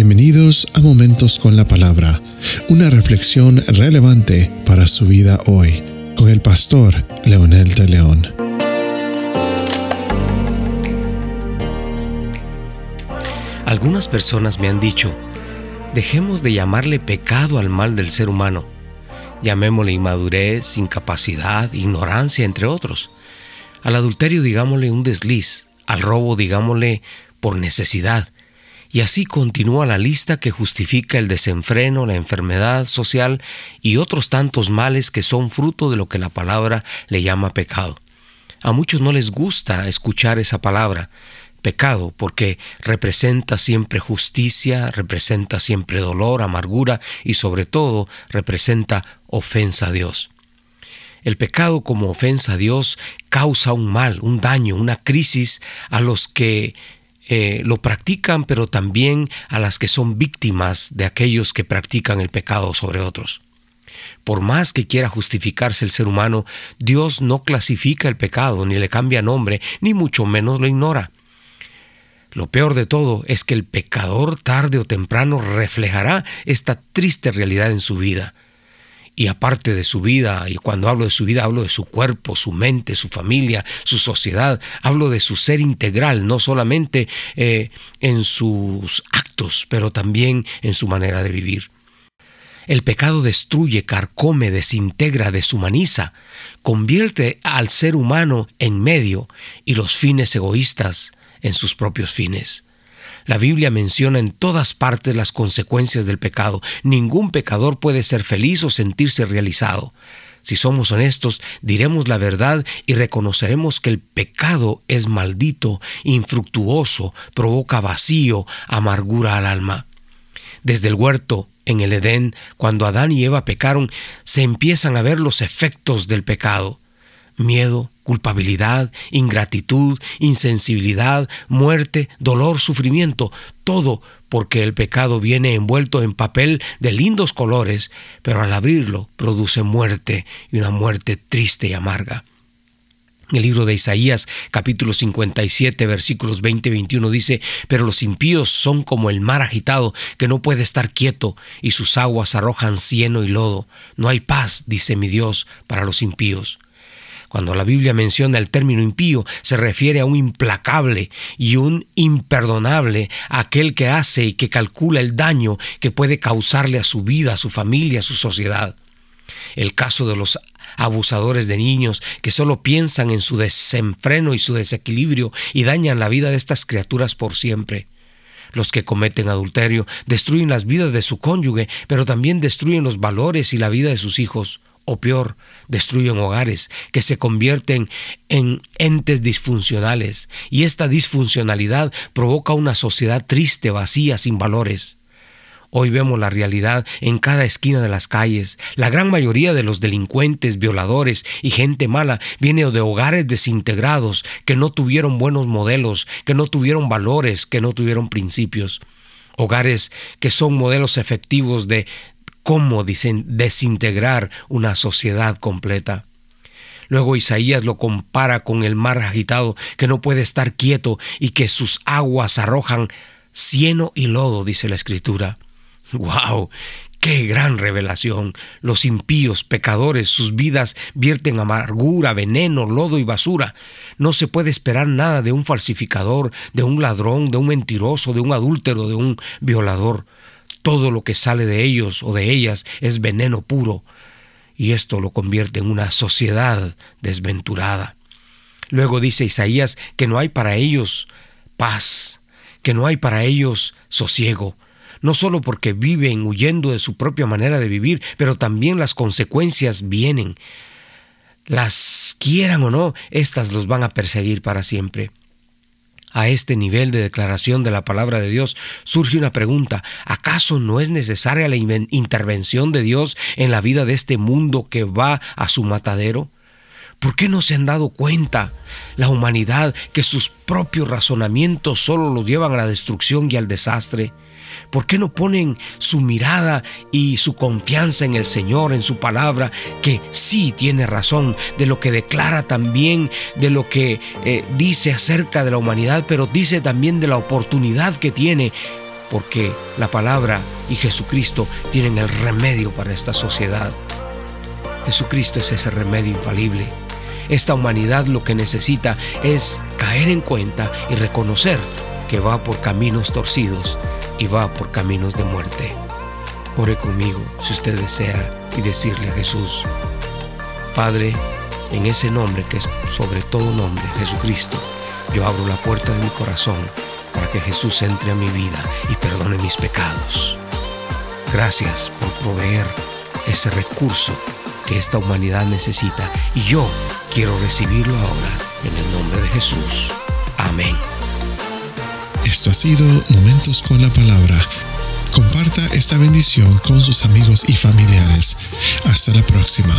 Bienvenidos a Momentos con la Palabra, una reflexión relevante para su vida hoy, con el pastor Leonel de León. Algunas personas me han dicho, dejemos de llamarle pecado al mal del ser humano, llamémosle inmadurez, incapacidad, ignorancia, entre otros. Al adulterio digámosle un desliz, al robo digámosle por necesidad, y así continúa la lista que justifica el desenfreno, la enfermedad social y otros tantos males que son fruto de lo que la palabra le llama pecado. A muchos no les gusta escuchar esa palabra, pecado, porque representa siempre justicia, representa siempre dolor, amargura y sobre todo representa ofensa a Dios. El pecado como ofensa a Dios causa un mal, un daño, una crisis a los que eh, lo practican, pero también a las que son víctimas de aquellos que practican el pecado sobre otros. Por más que quiera justificarse el ser humano, Dios no clasifica el pecado, ni le cambia nombre, ni mucho menos lo ignora. Lo peor de todo es que el pecador tarde o temprano reflejará esta triste realidad en su vida y aparte de su vida, y cuando hablo de su vida hablo de su cuerpo, su mente, su familia, su sociedad, hablo de su ser integral, no solamente eh, en sus actos, pero también en su manera de vivir. El pecado destruye, carcome, desintegra, deshumaniza, convierte al ser humano en medio y los fines egoístas en sus propios fines. La Biblia menciona en todas partes las consecuencias del pecado. Ningún pecador puede ser feliz o sentirse realizado. Si somos honestos, diremos la verdad y reconoceremos que el pecado es maldito, infructuoso, provoca vacío, amargura al alma. Desde el huerto, en el Edén, cuando Adán y Eva pecaron, se empiezan a ver los efectos del pecado miedo, culpabilidad, ingratitud, insensibilidad, muerte, dolor, sufrimiento, todo porque el pecado viene envuelto en papel de lindos colores, pero al abrirlo produce muerte y una muerte triste y amarga. El libro de Isaías capítulo 57 versículos 20 y 21 dice, pero los impíos son como el mar agitado que no puede estar quieto y sus aguas arrojan cieno y lodo. No hay paz, dice mi Dios, para los impíos. Cuando la Biblia menciona el término impío, se refiere a un implacable y un imperdonable, aquel que hace y que calcula el daño que puede causarle a su vida, a su familia, a su sociedad. El caso de los abusadores de niños que solo piensan en su desenfreno y su desequilibrio y dañan la vida de estas criaturas por siempre. Los que cometen adulterio destruyen las vidas de su cónyuge, pero también destruyen los valores y la vida de sus hijos o peor, destruyen hogares que se convierten en entes disfuncionales y esta disfuncionalidad provoca una sociedad triste, vacía, sin valores. Hoy vemos la realidad en cada esquina de las calles. La gran mayoría de los delincuentes, violadores y gente mala viene de hogares desintegrados, que no tuvieron buenos modelos, que no tuvieron valores, que no tuvieron principios. Hogares que son modelos efectivos de cómo desintegrar una sociedad completa. Luego Isaías lo compara con el mar agitado que no puede estar quieto y que sus aguas arrojan cieno y lodo, dice la escritura. ¡Wow! ¡Qué gran revelación! Los impíos, pecadores, sus vidas vierten amargura, veneno, lodo y basura. No se puede esperar nada de un falsificador, de un ladrón, de un mentiroso, de un adúltero, de un violador. Todo lo que sale de ellos o de ellas es veneno puro y esto lo convierte en una sociedad desventurada. Luego dice Isaías que no hay para ellos paz, que no hay para ellos sosiego, no solo porque viven huyendo de su propia manera de vivir, pero también las consecuencias vienen. Las quieran o no, estas los van a perseguir para siempre. A este nivel de declaración de la palabra de Dios surge una pregunta. ¿Acaso no es necesaria la intervención de Dios en la vida de este mundo que va a su matadero? ¿Por qué no se han dado cuenta la humanidad que sus propios razonamientos solo los llevan a la destrucción y al desastre? ¿Por qué no ponen su mirada y su confianza en el Señor, en su palabra, que sí tiene razón de lo que declara también, de lo que eh, dice acerca de la humanidad, pero dice también de la oportunidad que tiene porque la palabra y Jesucristo tienen el remedio para esta sociedad. Jesucristo es ese remedio infalible. Esta humanidad lo que necesita es caer en cuenta y reconocer que va por caminos torcidos y va por caminos de muerte. Ore conmigo si usted desea y decirle a Jesús, Padre, en ese nombre que es sobre todo nombre, Jesucristo, yo abro la puerta de mi corazón que Jesús entre a mi vida y perdone mis pecados. Gracias por proveer ese recurso que esta humanidad necesita y yo quiero recibirlo ahora en el nombre de Jesús. Amén. Esto ha sido Momentos con la Palabra. Comparta esta bendición con sus amigos y familiares. Hasta la próxima.